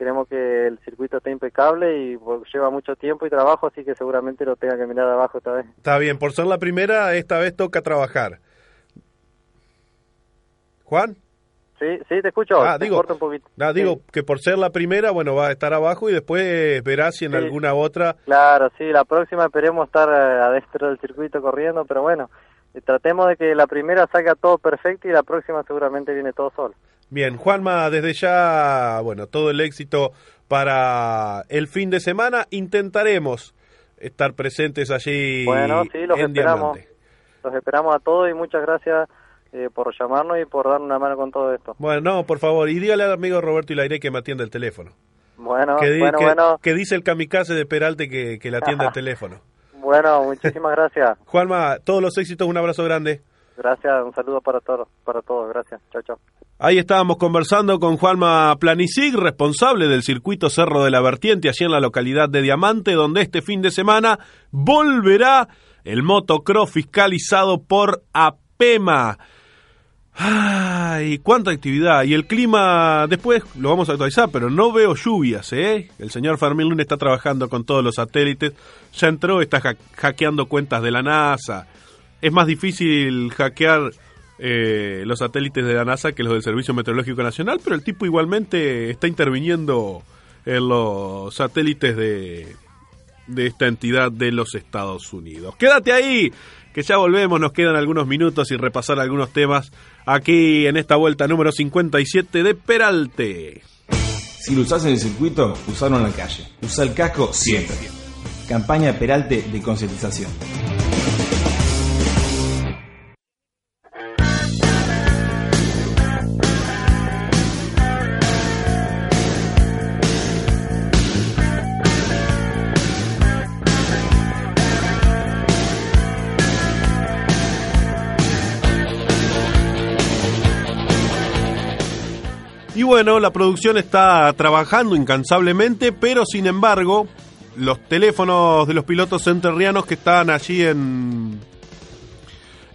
Queremos que el circuito esté impecable y pues, lleva mucho tiempo y trabajo, así que seguramente lo tenga que mirar abajo esta vez. Está bien, por ser la primera, esta vez toca trabajar. ¿Juan? Sí, sí, te escucho. Ah, te digo, un poquito. ah, digo que por ser la primera, bueno, va a estar abajo y después verás si en Sí. alguna otra... Claro, sí, la próxima esperemos estar eh, adentro del circuito corriendo, pero bueno, eh, tratemos de que la primera salga todo perfecto y la próxima seguramente viene todo solo. Bien, Juanma, desde ya, bueno, todo el éxito para el fin de semana. Intentaremos estar presentes allí Bueno, sí, los en esperamos. Diamante. Los esperamos a todos y muchas gracias eh, por llamarnos y por dar una mano con todo esto. Bueno, no, por favor, y dígale al amigo Roberto Ilaire que me atienda el teléfono. Bueno, que, di- bueno, que- bueno, que dice el kamikaze de Peralte que, que le atienda el teléfono. bueno, muchísimas gracias. Juanma, todos los éxitos, un abrazo grande. Gracias, un saludo para todos, para todos, gracias. Chao, chao. Ahí estábamos conversando con Juanma Planisig, responsable del circuito Cerro de la Vertiente, allí en la localidad de Diamante, donde este fin de semana volverá el motocross fiscalizado por APEMA. Ay, cuánta actividad. Y el clima, después lo vamos a actualizar, pero no veo lluvias, ¿eh? El señor Fermín Luna está trabajando con todos los satélites. Ya entró, está ha- hackeando cuentas de la NASA. Es más difícil hackear eh, los satélites de la NASA que los del Servicio Meteorológico Nacional, pero el tipo igualmente está interviniendo en los satélites de, de esta entidad de los Estados Unidos. Quédate ahí, que ya volvemos, nos quedan algunos minutos y repasar algunos temas aquí en esta vuelta número 57 de Peralte. Si lo usás en el circuito, usalo en la calle. Usa el casco siempre. Campaña Peralte de concientización. Bueno, la producción está trabajando incansablemente, pero sin embargo, los teléfonos de los pilotos enterrianos que están allí en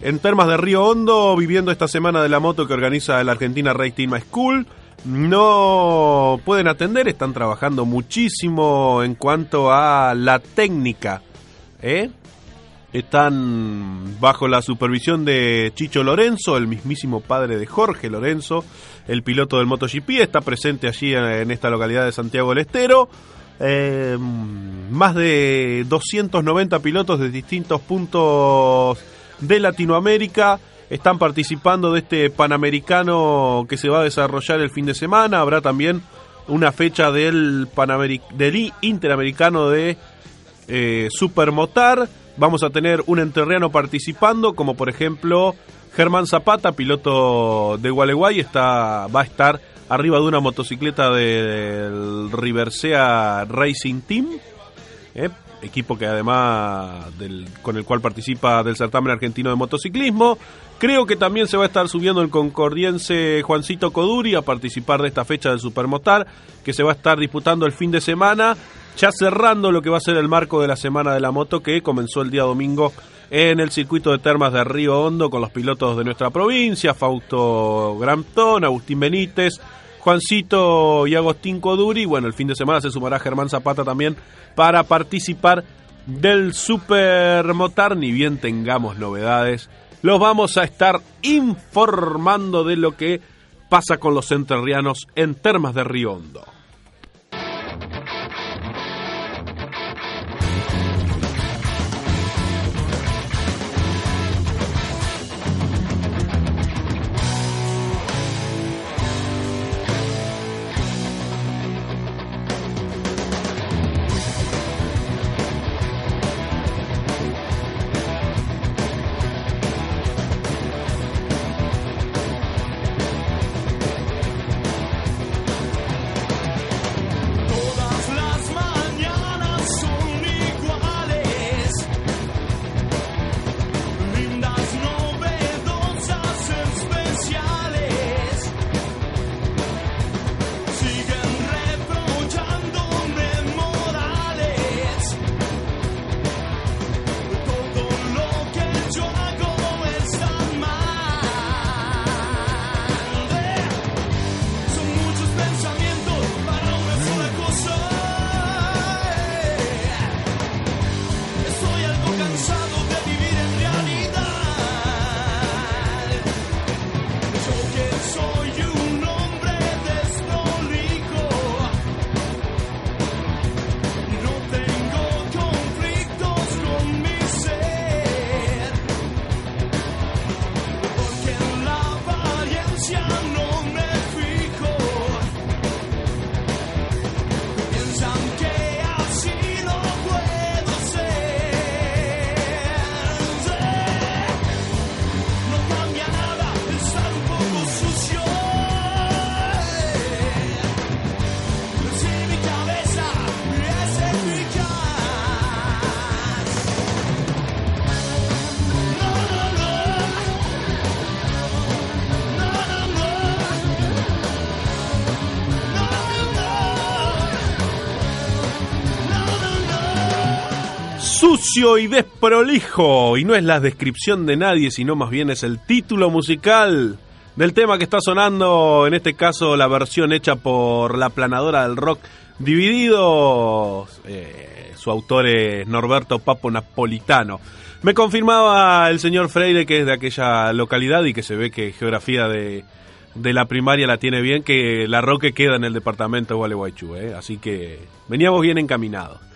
en Termas de Río Hondo, viviendo esta semana de la moto que organiza la Argentina Team School, no pueden atender, están trabajando muchísimo en cuanto a la técnica, ¿eh? Están bajo la supervisión de Chicho Lorenzo, el mismísimo padre de Jorge Lorenzo, el piloto del MotoGP, está presente allí en esta localidad de Santiago del Estero. Eh, más de 290 pilotos de distintos puntos de Latinoamérica están participando de este Panamericano que se va a desarrollar el fin de semana. Habrá también una fecha del, Panameric del Interamericano de eh, Supermotar. Vamos a tener un enterriano participando, como por ejemplo Germán Zapata, piloto de Gualeguay, está, va a estar arriba de una motocicleta del Riversea Racing Team, eh, equipo que además con el cual participa del certamen argentino de motociclismo. Creo que también se va a estar subiendo el concordiense Juancito Coduri a participar de esta fecha del Supermotar, que se va a estar disputando el fin de semana, ya cerrando lo que va a ser el marco de la Semana de la Moto, que comenzó el día domingo en el circuito de termas de Río Hondo con los pilotos de nuestra provincia, Fausto Grampton, Agustín Benítez, Juancito y Agustín Coduri. Bueno, el fin de semana se sumará Germán Zapata también para participar del Supermotar. Ni bien tengamos novedades, los vamos a estar informando de lo que pasa con los enterrianos en termas de Río Hondo. que soy you. Y desprolijo. Y no es la descripción de nadie, sino más bien es el título musical del tema que está sonando, en este caso la versión hecha por la planadora del rock dividido. eh, su autor es Norberto Papo Napolitano. Me confirmaba el señor Freire que es de aquella localidad y que se ve que geografía de, de la primaria la tiene bien, que la Roque queda en el departamento de Gualeguaychú, ¿eh? así que veníamos bien encaminados.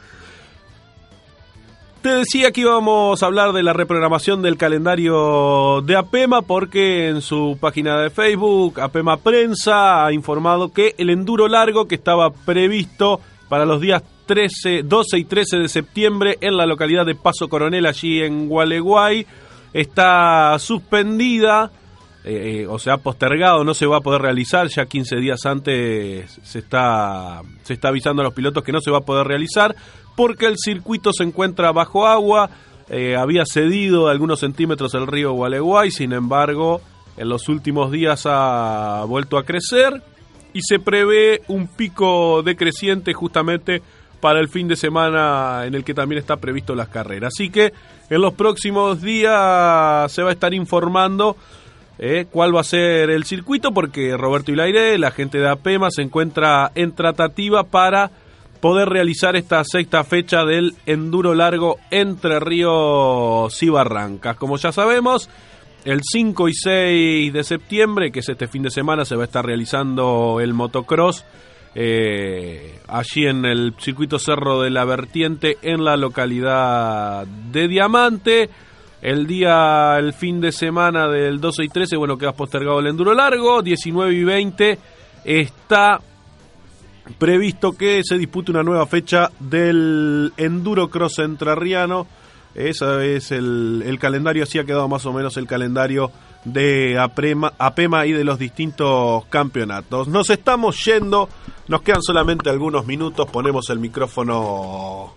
Te decía que íbamos a hablar de la reprogramación del calendario de APEMA porque en su página de Facebook, APEMA Prensa, ha informado que el enduro largo que estaba previsto para los días 13, 12 y 13 de septiembre en la localidad de Paso Coronel, allí en Gualeguay, está suspendida, eh, eh, o sea, postergado, no se va a poder realizar, ya 15 días antes se está, se está avisando a los pilotos que no se va a poder realizar, porque el circuito se encuentra bajo agua, eh, había cedido algunos centímetros el río Gualeguay, sin embargo, en los últimos días ha vuelto a crecer y se prevé un pico decreciente justamente para el fin de semana en el que también está previsto las carreras. Así que en los próximos días se va a estar informando eh, cuál va a ser el circuito porque Roberto Ilaire, la gente de APEMA, se encuentra en tratativa para poder realizar esta sexta fecha del enduro largo entre Ríos y Barrancas. Como ya sabemos, el 5 y 6 de septiembre, que es este fin de semana, se va a estar realizando el motocross eh, allí en el circuito Cerro de la Vertiente en la localidad de Diamante. El día, el fin de semana del 12 y 13, bueno, queda postergado el enduro largo. 19 y 20 está previsto que se dispute una nueva fecha del Enduro Cross Entrerriano. Ese es el, el calendario, así ha quedado más o menos el calendario de Aprema, APEMA y de los distintos campeonatos. Nos estamos yendo, nos quedan solamente algunos minutos, ponemos el micrófono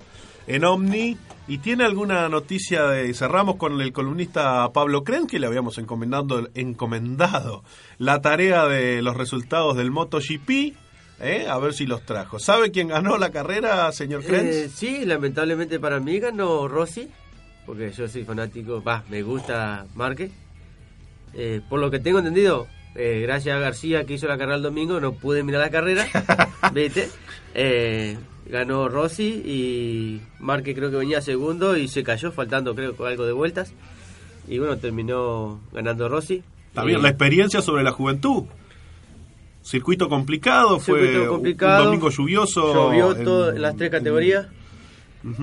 en Omni. ¿Y tiene alguna noticia de... Cerramos con el columnista Pablo Cren, que le habíamos encomendado, encomendado la tarea de los resultados del MotoGP. ¿Eh? A ver si los trajo. ¿Sabe quién ganó la carrera, señor Krenz? Eh, sí, lamentablemente para mí ganó Rossi, porque yo soy fanático, va, me gusta Márquez. Eh, por lo que tengo entendido, eh, gracias a García que hizo la carrera el domingo, no pude mirar la carrera, ¿viste? Eh, ganó Rossi y Márquez creo que venía segundo y se cayó faltando creo algo de vueltas. Y bueno, terminó ganando Rossi. También Eh, la experiencia sobre la juventud. Circuito complicado, fue Circuito complicado. un domingo lluvioso. Llovió en- todo- en las tres categorías.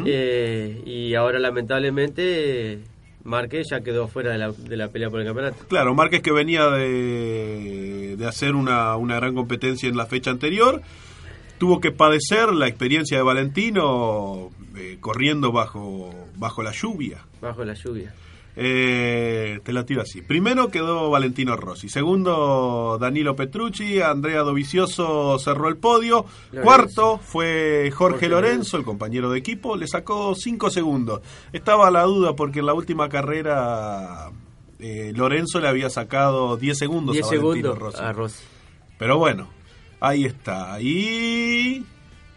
Eh, y ahora lamentablemente Márquez ya quedó fuera de la, de la pelea por el campeonato. Claro, Márquez que venía de, de hacer una, una gran competencia en la fecha anterior, tuvo que padecer la experiencia de Valentino eh, corriendo bajo, bajo la lluvia. Bajo la lluvia. Eh, te la tiro así. Primero quedó Valentino Rossi. Segundo, Danilo Petrucci. Andrea Dovicioso cerró el podio. Lorenzo. Cuarto fue Jorge, Jorge Lorenzo, Lorenzo. el compañero de equipo. Le sacó 5 segundos. Estaba la duda porque en la última carrera eh, Lorenzo le había sacado 10 segundos 10 a Valentino segundos Rossi. a Rossi. Pero bueno, ahí está. Y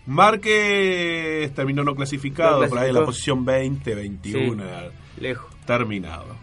Márquez terminó no clasificado, No por ahí en la posición 20, 21. Sí, lejos. Terminado.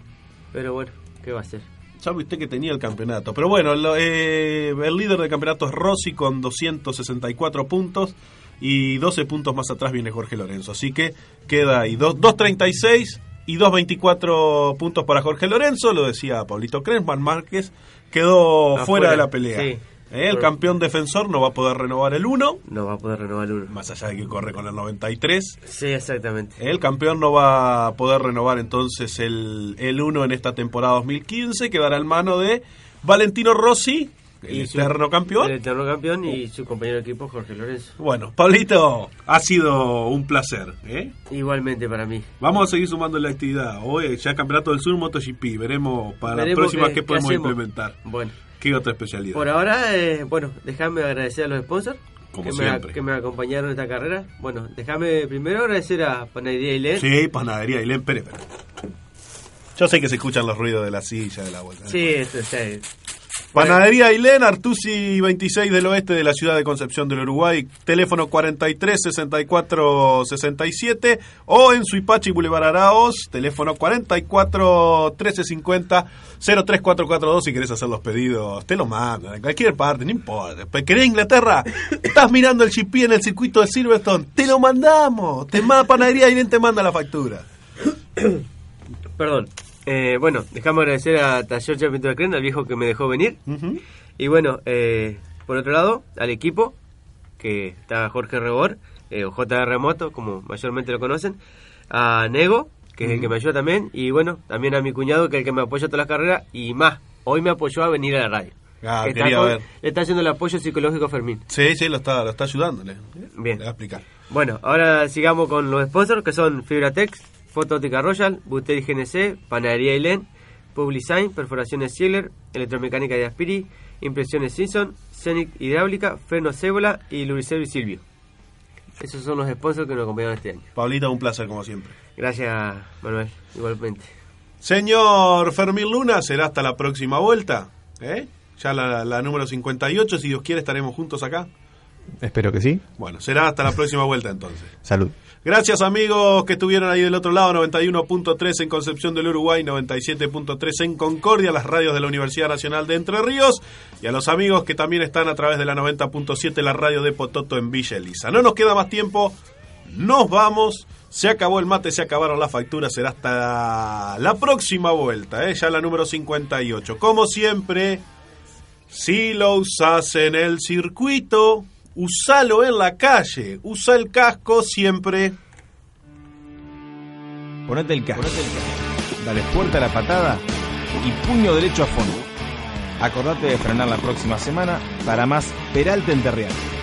Pero bueno, ¿qué va a hacer? Sabe usted que tenía el campeonato. Pero bueno, lo- eh, el líder del campeonato es Rossi con 264 puntos. Y 12 puntos más atrás viene Jorge Lorenzo. Así que queda ahí dos- 2.36 y 2.24 puntos para Jorge Lorenzo. Lo decía Pablito Cresman Márquez. Quedó Afuera, fuera de la pelea. sí. Eh, el campeón defensor no va a poder renovar el 1. No va a poder renovar el 1. Más allá de que corre con el 93. Sí, exactamente. El campeón no va a poder renovar entonces el, el 1 en esta temporada 2015. Quedará en mano de Valentino Rossi, el eterno campeón. El eterno campeón y su compañero de equipo Jorge Lorenzo. Bueno, Pablito, ha sido un placer. ¿eh? Igualmente para mí. Vamos a seguir sumando la actividad. Hoy ya Campeonato del Sur MotoGP. Veremos para Veremos próximas qué- qué, qué podemos hacemos. implementar. Bueno. ¿Qué otra especialidad? Por ahora, eh, bueno, déjame agradecer a los sponsors Como que, me, siempre. que me acompañaron en esta carrera. Bueno, déjame primero agradecer a Panadería Ilet. Sí, panadería y Pérez. Yo sé que se escuchan los ruidos de la silla, de la vuelta. Sí, esto está- Panadería Ailén, Artusi 26 del oeste de la ciudad de Concepción del Uruguay, teléfono 43 64 67 o en Suipachi Boulevard Araos, teléfono 44 13 50 03442 si querés hacer los pedidos, te lo mandan en cualquier parte, no importa. ¿Querés Inglaterra? Estás mirando el GP en el circuito de Silverstone, te lo mandamos. Te manda Panadería Ailén te manda la factura. Perdón. Eh, bueno, dejamos agradecer a Taller Pintura Cren, al viejo que me dejó venir. Y bueno, eh, por otro lado, al equipo, que está Jorge Rebor, eh, o JR Remoto, como mayormente lo conocen. A Nego, que es el que me ayuda también. Y bueno, también a mi cuñado, que es el que me apoya todas las carreras. Y más, hoy me apoyó a venir a la radio. Ah, está con- ver. le está haciendo el apoyo psicológico a Fermín. Sí, sí, lo está, lo está ayudándole. Bien. Le voy a explicar. Bueno, ahora sigamos con los sponsors que son Fibratex, Fotótica Royal, Buteri GNC, Panadería Ilén, Publisign, Perforaciones Ziegler, Electromecánica de Aspiri, Impresiones Simpson, Scenic Hidráulica, Frenos Cébola y Luriservi Silvio. Esos son los sponsors que nos acompañaron este año. Pablita, un placer como siempre. Gracias, Manuel, igualmente. Señor Fermín Luna, será hasta la próxima vuelta. ¿eh? Ya la, la número 58, si Dios quiere, estaremos juntos acá. Espero que sí. Bueno, será hasta la próxima vuelta entonces. Salud. Gracias amigos que estuvieron ahí del otro lado, 91.3 en Concepción del Uruguay, 97.3 en Concordia, las radios de la Universidad Nacional de Entre Ríos, y a los amigos que también están a través de la 90.7, la radio de Pototo en Villa Elisa. No nos queda más tiempo, nos vamos, se acabó el mate, se acabaron las facturas, será hasta la próxima vuelta, ¿eh? ya la número 58. Como siempre, si lo usas en el circuito, usalo en la calle, usa el casco siempre. Ponete el casco. Dale fuerte a la patada y puño derecho a fondo. Acordate de frenar la próxima semana para más Peralta Enterreal. Este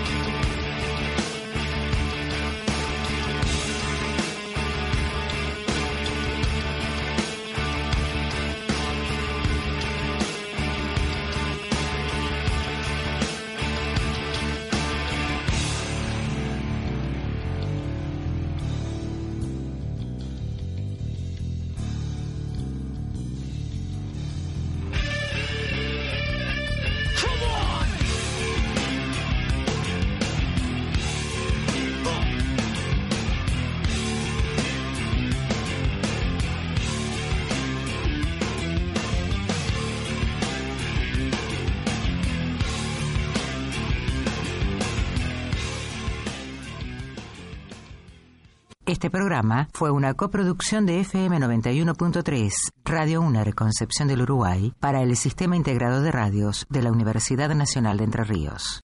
fue una coproducción de FM 91.3, Radio UNER Concepción del Uruguay, para el Sistema Integrado de Radios de la Universidad Nacional de Entre Ríos.